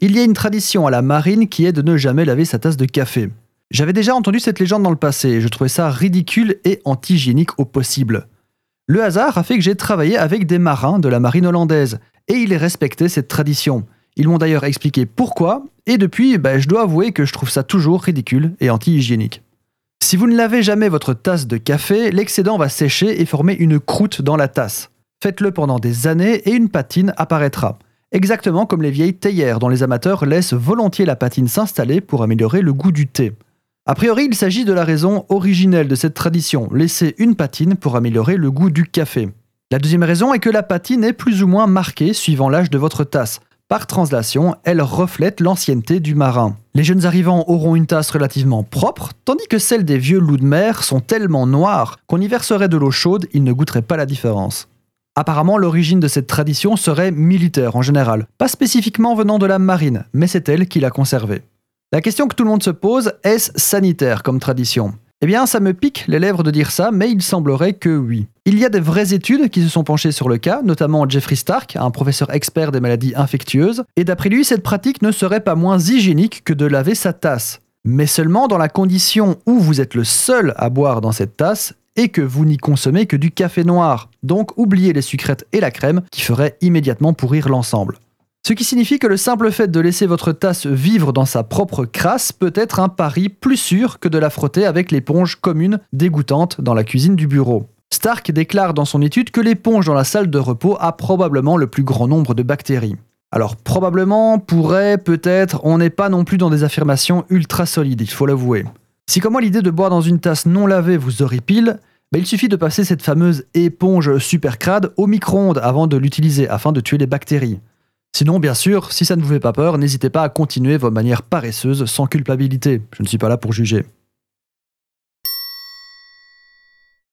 Il y a une tradition à la marine qui est de ne jamais laver sa tasse de café. J'avais déjà entendu cette légende dans le passé et je trouvais ça ridicule et anti-hygiénique au possible. Le hasard a fait que j'ai travaillé avec des marins de la marine hollandaise et ils respectaient cette tradition. Ils m'ont d'ailleurs expliqué pourquoi et depuis, ben, je dois avouer que je trouve ça toujours ridicule et anti-hygiénique. Si vous ne lavez jamais votre tasse de café, l'excédent va sécher et former une croûte dans la tasse. Faites-le pendant des années et une patine apparaîtra. Exactement comme les vieilles théières dont les amateurs laissent volontiers la patine s'installer pour améliorer le goût du thé. A priori, il s'agit de la raison originelle de cette tradition, laisser une patine pour améliorer le goût du café. La deuxième raison est que la patine est plus ou moins marquée suivant l'âge de votre tasse. Par translation, elle reflète l'ancienneté du marin. Les jeunes arrivants auront une tasse relativement propre, tandis que celles des vieux loups de mer sont tellement noires qu'on y verserait de l'eau chaude, ils ne goûteraient pas la différence. Apparemment, l'origine de cette tradition serait militaire en général, pas spécifiquement venant de la marine, mais c'est elle qui l'a conservée. La question que tout le monde se pose, est-ce sanitaire comme tradition? Eh bien, ça me pique les lèvres de dire ça, mais il semblerait que oui. Il y a des vraies études qui se sont penchées sur le cas, notamment Jeffrey Stark, un professeur expert des maladies infectieuses, et d'après lui, cette pratique ne serait pas moins hygiénique que de laver sa tasse. Mais seulement dans la condition où vous êtes le seul à boire dans cette tasse et que vous n'y consommez que du café noir. Donc oubliez les sucrètes et la crème qui feraient immédiatement pourrir l'ensemble. Ce qui signifie que le simple fait de laisser votre tasse vivre dans sa propre crasse peut être un pari plus sûr que de la frotter avec l'éponge commune dégoûtante dans la cuisine du bureau. Stark déclare dans son étude que l'éponge dans la salle de repos a probablement le plus grand nombre de bactéries. Alors probablement, pourrait, peut-être, on n'est pas non plus dans des affirmations ultra solides, il faut l'avouer. Si comme moi l'idée de boire dans une tasse non lavée vous horripile, bah, il suffit de passer cette fameuse éponge super crade au micro-ondes avant de l'utiliser afin de tuer les bactéries. Sinon, bien sûr, si ça ne vous fait pas peur, n'hésitez pas à continuer vos manières paresseuses sans culpabilité. Je ne suis pas là pour juger.